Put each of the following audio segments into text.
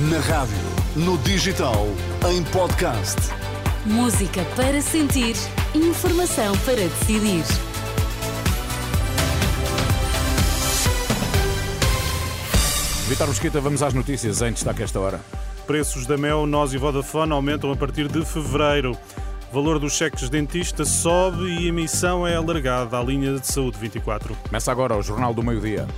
Na rádio, no digital, em podcast. Música para sentir, informação para decidir. Vitor Mosquita, vamos às notícias em destaque esta hora. Preços da Mel, Nós e Vodafone aumentam a partir de fevereiro. Valor dos cheques dentista sobe e a emissão é alargada à linha de saúde 24. Começa agora o Jornal do Meio-Dia.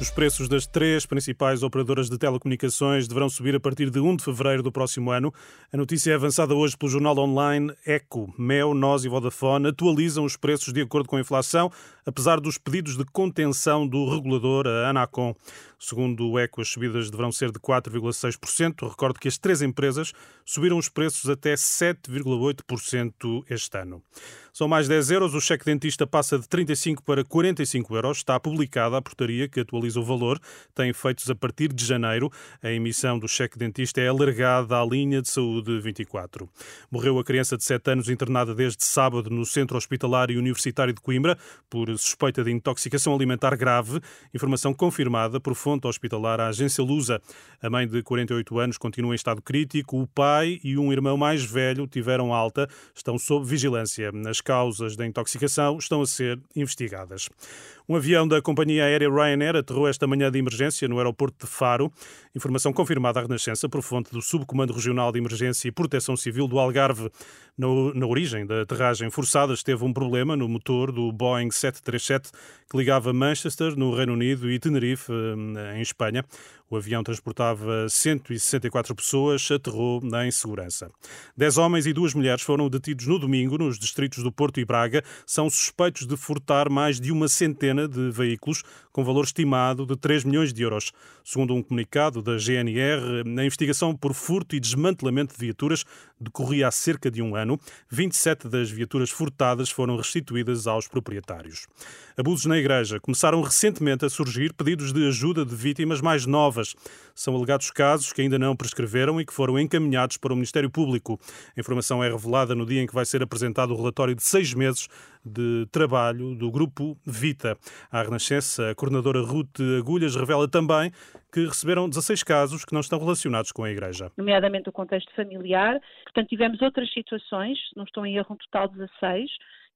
Os preços das três principais operadoras de telecomunicações deverão subir a partir de 1 de fevereiro do próximo ano. A notícia é avançada hoje pelo jornal online Eco. Mel, Nós e Vodafone atualizam os preços de acordo com a inflação, apesar dos pedidos de contenção do regulador, a Anacom. Segundo o ECO, as subidas deverão ser de 4,6%. Recordo que as três empresas subiram os preços até 7,8% este ano. São mais 10 euros. O cheque dentista passa de 35 para 45 euros. Está publicada a portaria que atualiza o valor. Tem efeitos a partir de janeiro. A emissão do cheque dentista é alargada à linha de saúde 24. Morreu a criança de 7 anos internada desde sábado no Centro Hospitalar e Universitário de Coimbra por suspeita de intoxicação alimentar grave. Informação confirmada por fonte hospitalar à agência Lusa. A mãe de 48 anos continua em estado crítico. O pai e um irmão mais velho tiveram alta. Estão sob vigilância. As causas da intoxicação estão a ser investigadas. Um avião da companhia aérea Ryanair aterrou esta manhã de emergência no aeroporto de Faro. Informação confirmada à Renascença por fonte do Subcomando Regional de Emergência e Proteção Civil do Algarve. Na origem da aterragem forçada esteve um problema no motor do Boeing 737 que ligava Manchester, no Reino Unido, e Tenerife, eh, em Espanha. O avião transportava 164 pessoas, aterrou em segurança. Dez homens e duas mulheres foram detidos no domingo nos distritos do Porto e Braga. São suspeitos de furtar mais de uma centena de veículos, com valor estimado de 3 milhões de euros. Segundo um comunicado da GNR, a investigação por furto e desmantelamento de viaturas decorria há cerca de um ano. 27 das viaturas furtadas foram restituídas aos proprietários. Abusos na Igreja. Começaram recentemente a surgir pedidos de ajuda de vítimas mais novas. São alegados casos que ainda não prescreveram e que foram encaminhados para o Ministério Público. A informação é revelada no dia em que vai ser apresentado o relatório de seis meses de trabalho do Grupo Vita. A Renascença, a coordenadora Ruth Agulhas, revela também que receberam 16 casos que não estão relacionados com a Igreja. Nomeadamente o contexto familiar. Portanto, tivemos outras situações, não estou em erro, um total 16,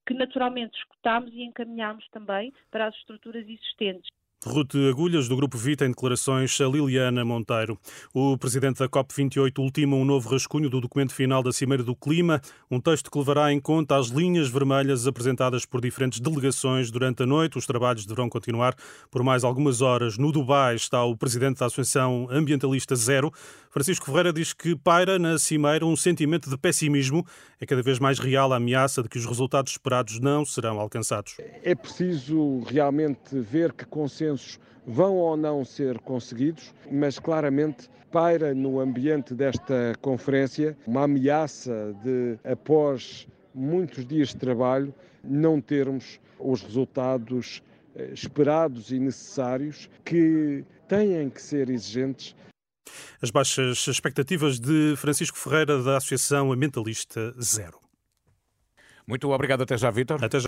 que naturalmente escutámos e encaminhámos também para as estruturas existentes. Ruth Agulhas, do Grupo Vita, em declarações a Liliana Monteiro. O presidente da COP28 ultima um novo rascunho do documento final da Cimeira do Clima, um texto que levará em conta as linhas vermelhas apresentadas por diferentes delegações durante a noite. Os trabalhos deverão continuar por mais algumas horas. No Dubai está o presidente da Associação Ambientalista Zero. Francisco Ferreira diz que paira na Cimeira um sentimento de pessimismo. É cada vez mais real a ameaça de que os resultados esperados não serão alcançados. É preciso realmente ver que consensos vão ou não ser conseguidos, mas claramente paira no ambiente desta conferência uma ameaça de, após muitos dias de trabalho, não termos os resultados eh, esperados e necessários que têm que ser exigentes as baixas expectativas de Francisco Ferreira da Associação Ambientalista Zero. Muito obrigado, até já, Vítor. Até já.